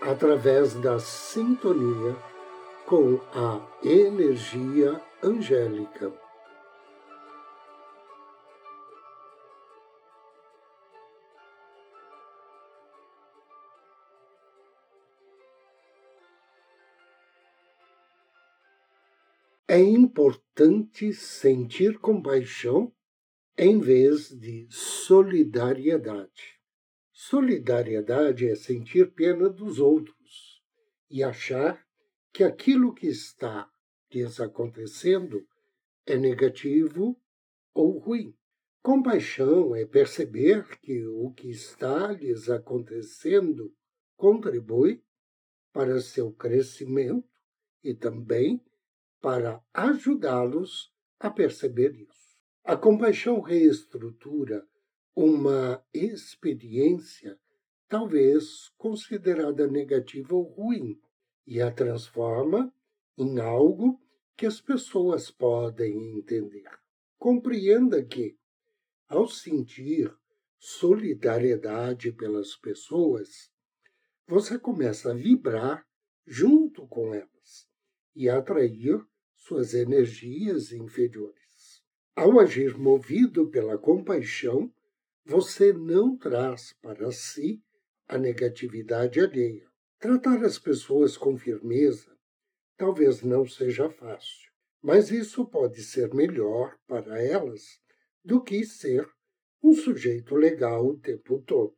através da sintonia com a energia angélica. É importante sentir compaixão em vez de solidariedade. Solidariedade é sentir pena dos outros e achar que aquilo que está lhes acontecendo é negativo ou ruim. Compaixão é perceber que o que está lhes acontecendo contribui para seu crescimento e também para ajudá-los a perceber isso. A compaixão reestrutura uma experiência talvez considerada negativa ou ruim e a transforma em algo que as pessoas podem entender. Compreenda que, ao sentir solidariedade pelas pessoas, você começa a vibrar junto com elas e a atrair suas energias inferiores. Ao agir movido pela compaixão, você não traz para si a negatividade alheia. Tratar as pessoas com firmeza talvez não seja fácil, mas isso pode ser melhor para elas do que ser um sujeito legal o tempo todo.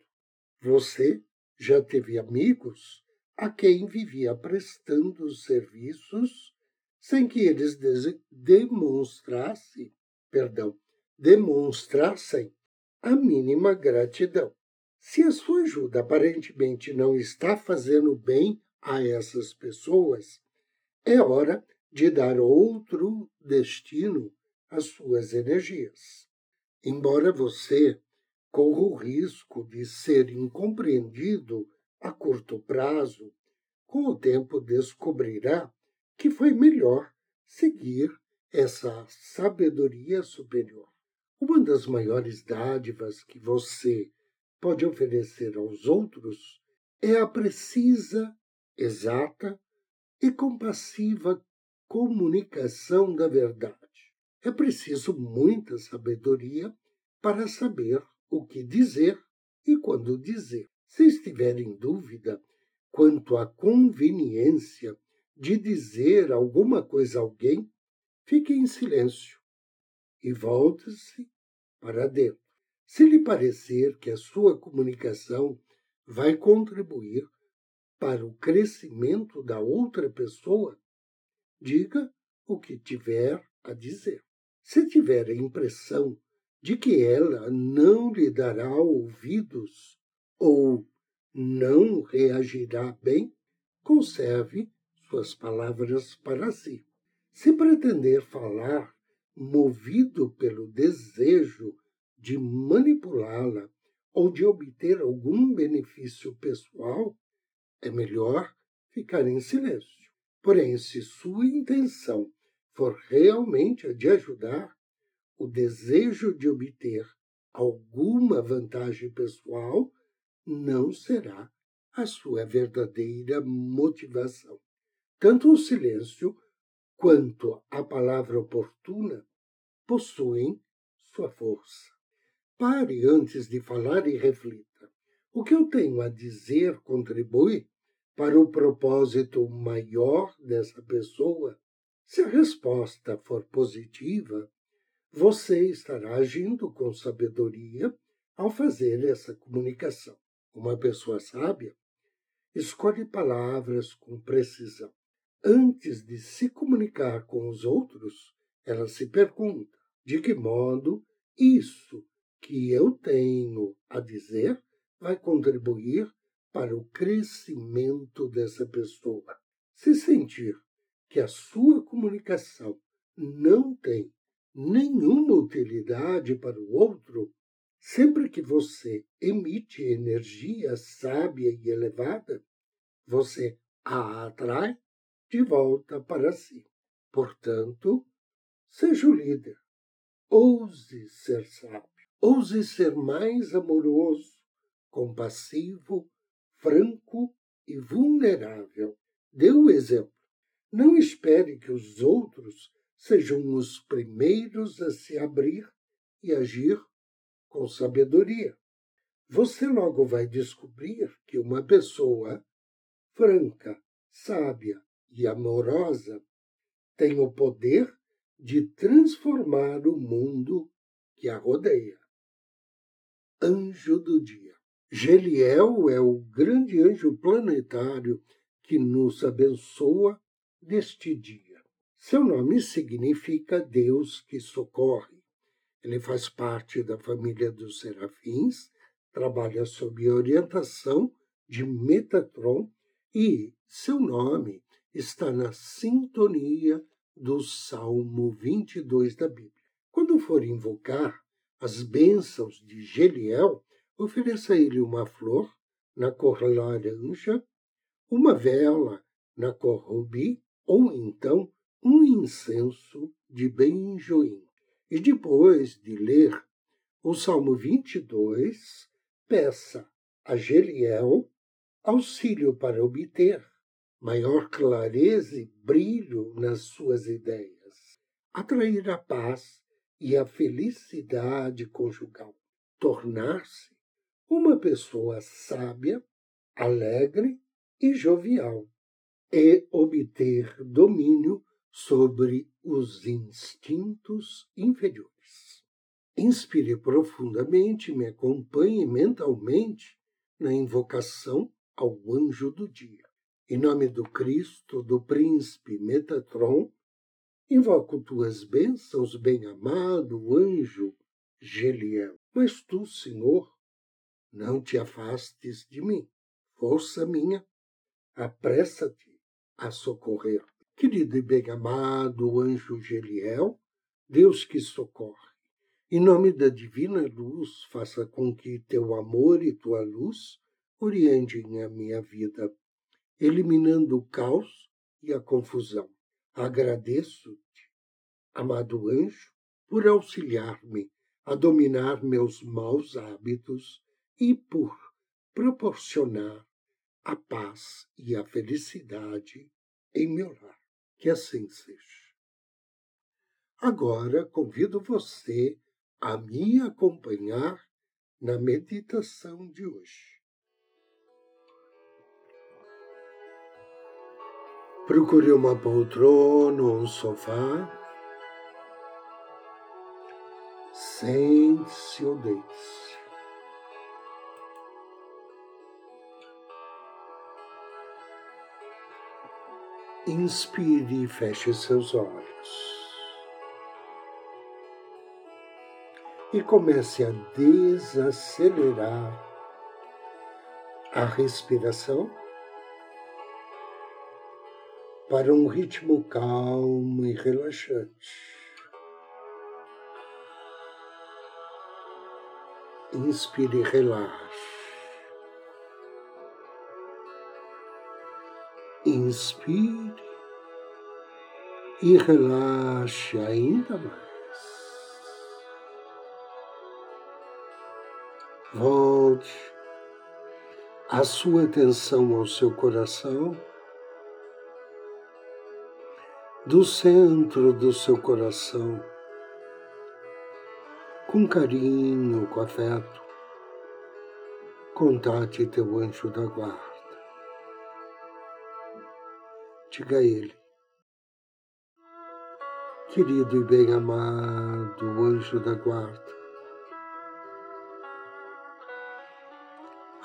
Você já teve amigos a quem vivia prestando serviços sem que eles demonstrassem, perdão, demonstrassem a mínima gratidão. Se a sua ajuda aparentemente não está fazendo bem a essas pessoas, é hora de dar outro destino às suas energias. Embora você corra o risco de ser incompreendido a curto prazo, com o tempo descobrirá que foi melhor seguir essa sabedoria superior. Uma das maiores dádivas que você pode oferecer aos outros é a precisa, exata e compassiva comunicação da verdade. É preciso muita sabedoria para saber o que dizer e quando dizer. Se estiver em dúvida quanto à conveniência de dizer alguma coisa a alguém, fique em silêncio e volte-se para dentro. Se lhe parecer que a sua comunicação vai contribuir para o crescimento da outra pessoa, diga o que tiver a dizer. Se tiver a impressão de que ela não lhe dará ouvidos ou não reagirá bem, conserve suas palavras para si. Se pretender falar movido pelo desejo de manipulá-la ou de obter algum benefício pessoal, é melhor ficar em silêncio. Porém, se sua intenção for realmente a de ajudar, o desejo de obter alguma vantagem pessoal não será a sua verdadeira motivação. Tanto o silêncio quanto a palavra oportuna possuem sua força. Pare antes de falar e reflita. O que eu tenho a dizer contribui para o propósito maior dessa pessoa? Se a resposta for positiva, você estará agindo com sabedoria ao fazer essa comunicação. Uma pessoa sábia escolhe palavras com precisão. Antes de se comunicar com os outros, ela se pergunta: de que modo isso que eu tenho a dizer vai contribuir para o crescimento dessa pessoa. Se sentir que a sua comunicação não tem nenhuma utilidade para o outro, sempre que você emite energia sábia e elevada, você a atrai de volta para si. Portanto, seja o líder. Ouse ser sábio. Ouse ser mais amoroso, compassivo, franco e vulnerável. Dê o exemplo. Não espere que os outros sejam os primeiros a se abrir e agir com sabedoria. Você logo vai descobrir que uma pessoa franca, sábia e amorosa tem o poder de transformar o mundo que a rodeia. Anjo do dia. Geliel é o grande anjo planetário que nos abençoa neste dia. Seu nome significa Deus que socorre. Ele faz parte da família dos serafins, trabalha sob orientação de Metatron e seu nome está na sintonia do Salmo 22 da Bíblia. Quando for invocar as bênçãos de Geliel, ofereça ele uma flor na cor laranja, uma vela na cor rubi ou então um incenso de benjoim. E depois de ler o Salmo 22, peça a Geliel auxílio para obter maior clareza e brilho nas suas ideias, atrair a paz e a felicidade conjugal, tornar-se uma pessoa sábia, alegre e jovial, e obter domínio sobre os instintos inferiores. Inspire profundamente, me acompanhe mentalmente na invocação ao anjo do dia. Em nome do Cristo, do príncipe Metatron, invoco tuas bênçãos, bem-amado anjo Geliel. Mas tu, Senhor, não te afastes de mim. Força minha, apressa-te a socorrer. Querido e bem-amado anjo Geliel, Deus que socorre, em nome da divina luz, faça com que teu amor e tua luz orientem a minha vida eliminando o caos e a confusão. Agradeço-te, amado anjo, por auxiliar-me a dominar meus maus hábitos e por proporcionar a paz e a felicidade em meu lar. Que assim seja. Agora convido você a me acompanhar na meditação de hoje. Procure uma poltrona ou um sofá. Sente-se ou deite-se. Inspire e feche seus olhos. E comece a desacelerar a respiração para um ritmo calmo e relaxante. Inspire e relaxe. Inspire e relaxe ainda mais. Volte a sua atenção ao seu coração do centro do seu coração, com carinho, com afeto, contate teu anjo da guarda. Diga a ele, querido e bem-amado anjo da guarda,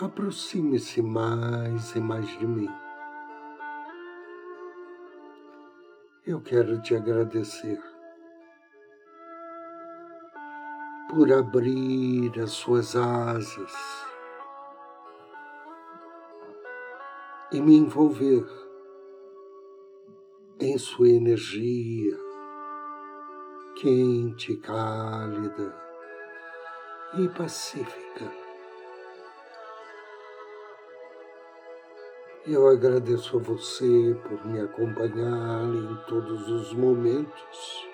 aproxime-se mais e mais de mim eu quero te agradecer por abrir as suas asas e me envolver em sua energia quente, cálida e pacífica. Eu agradeço a você por me acompanhar em todos os momentos,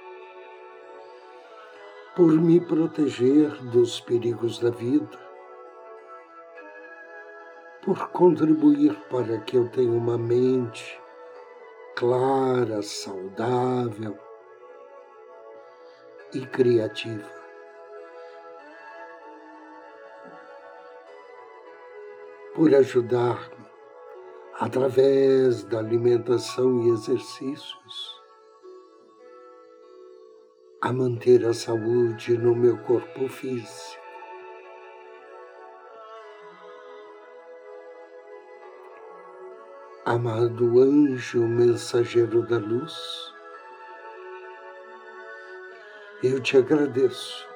por me proteger dos perigos da vida, por contribuir para que eu tenha uma mente clara, saudável e criativa. Por ajudar-me através da alimentação e exercícios a manter a saúde no meu corpo físico. Amado anjo mensageiro da luz, eu te agradeço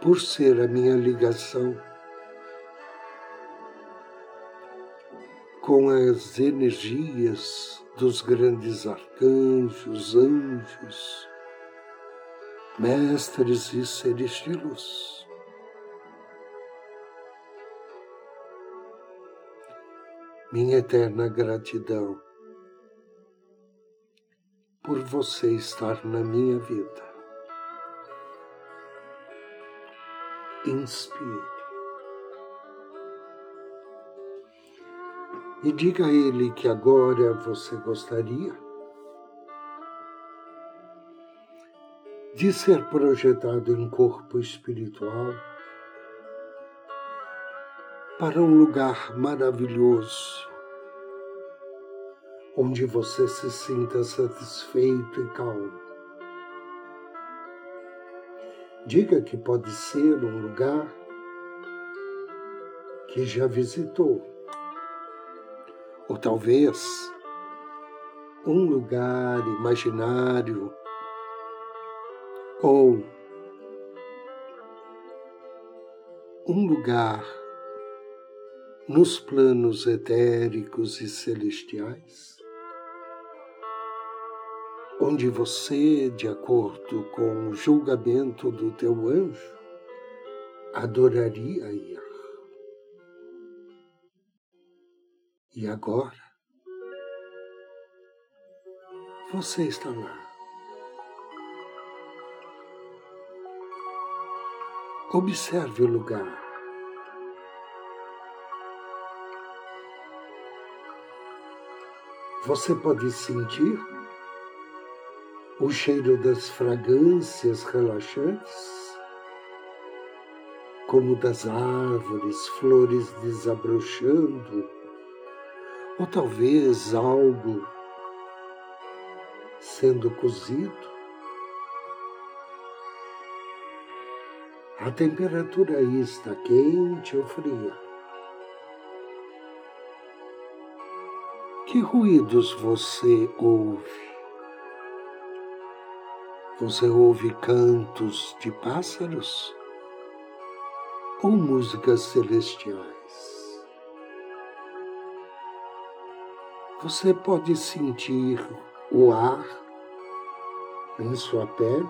por ser a minha ligação com as energias dos grandes arcanjos, anjos, mestres e seres de luz. minha eterna gratidão por você estar na minha vida. Inspire. E diga a Ele que agora você gostaria de ser projetado em corpo espiritual para um lugar maravilhoso, onde você se sinta satisfeito e calmo. Diga que pode ser um lugar que já visitou, ou talvez um lugar imaginário, ou um lugar nos planos etéricos e celestiais, onde você, de acordo com o julgamento do teu anjo, adoraria ir. E agora, você está lá. Observe o lugar. Você pode sentir o cheiro das fragrâncias relaxantes, como das árvores, flores desabrochando, ou talvez algo sendo cozido. A temperatura aí está quente ou fria. Que ruídos você ouve? Você ouve cantos de pássaros ou músicas celestiais? Você pode sentir o ar em sua pele?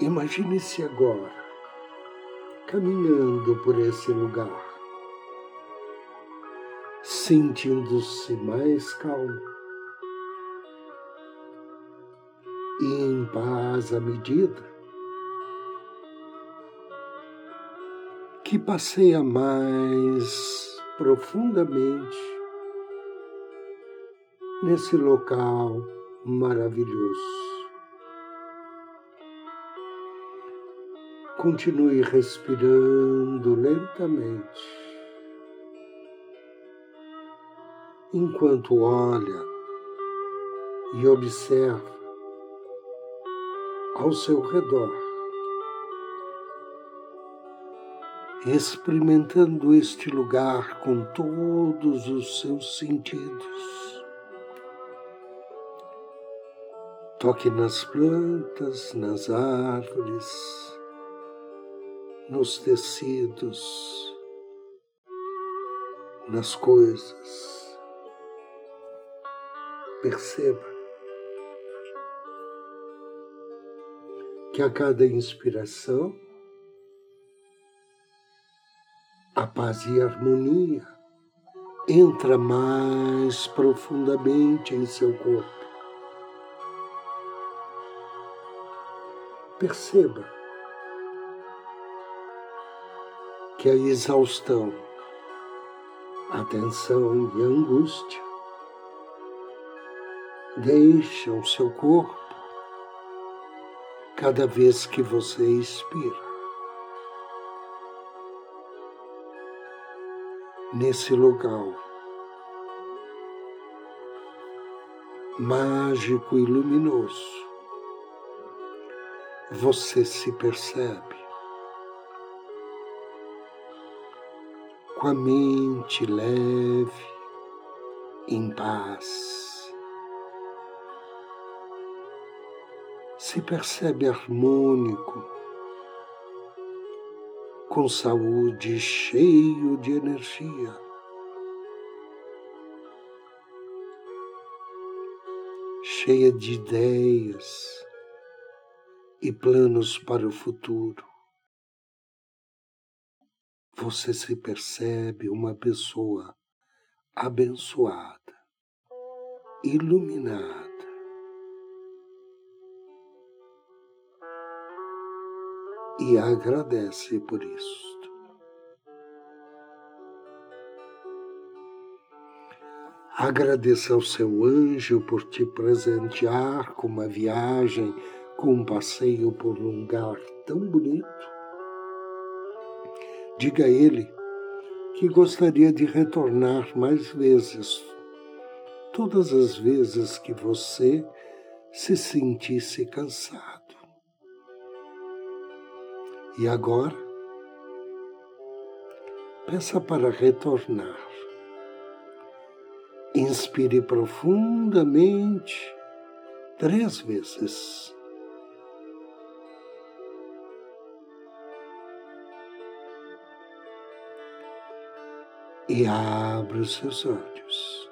Imagine-se agora caminhando por esse lugar sentindo-se mais calmo e em paz à medida que passeia mais profundamente nesse local maravilhoso. Continue respirando lentamente. enquanto olha e observa ao seu redor, experimentando este lugar com todos os seus sentidos. Toque nas plantas, nas árvores, nos tecidos, nas coisas. Perceba que a cada inspiração, a paz e a harmonia entra mais profundamente em seu corpo. Perceba que a exaustão, a tensão e a angústia deixam seu corpo cada vez que você expira. Nesse lugar mágico e luminoso, você se percebe. Com a mente leve, em paz. Se percebe harmônico, com saúde, cheio de energia. Cheia de ideias e planos para o futuro você se percebe uma pessoa abençoada, iluminada. E agradece por isto. Agradeça ao seu anjo por te presentear com uma viagem, com um passeio por um lugar tão bonito Diga a ele que gostaria de retornar mais vezes, todas as vezes que você se sentisse cansado. E agora, peça para retornar. Inspire profundamente três vezes. e abra os seus olhos.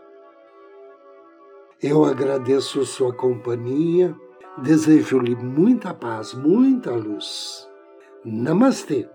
Eu agradeço sua companhia, desejo-lhe muita paz, muita luz. Namastê.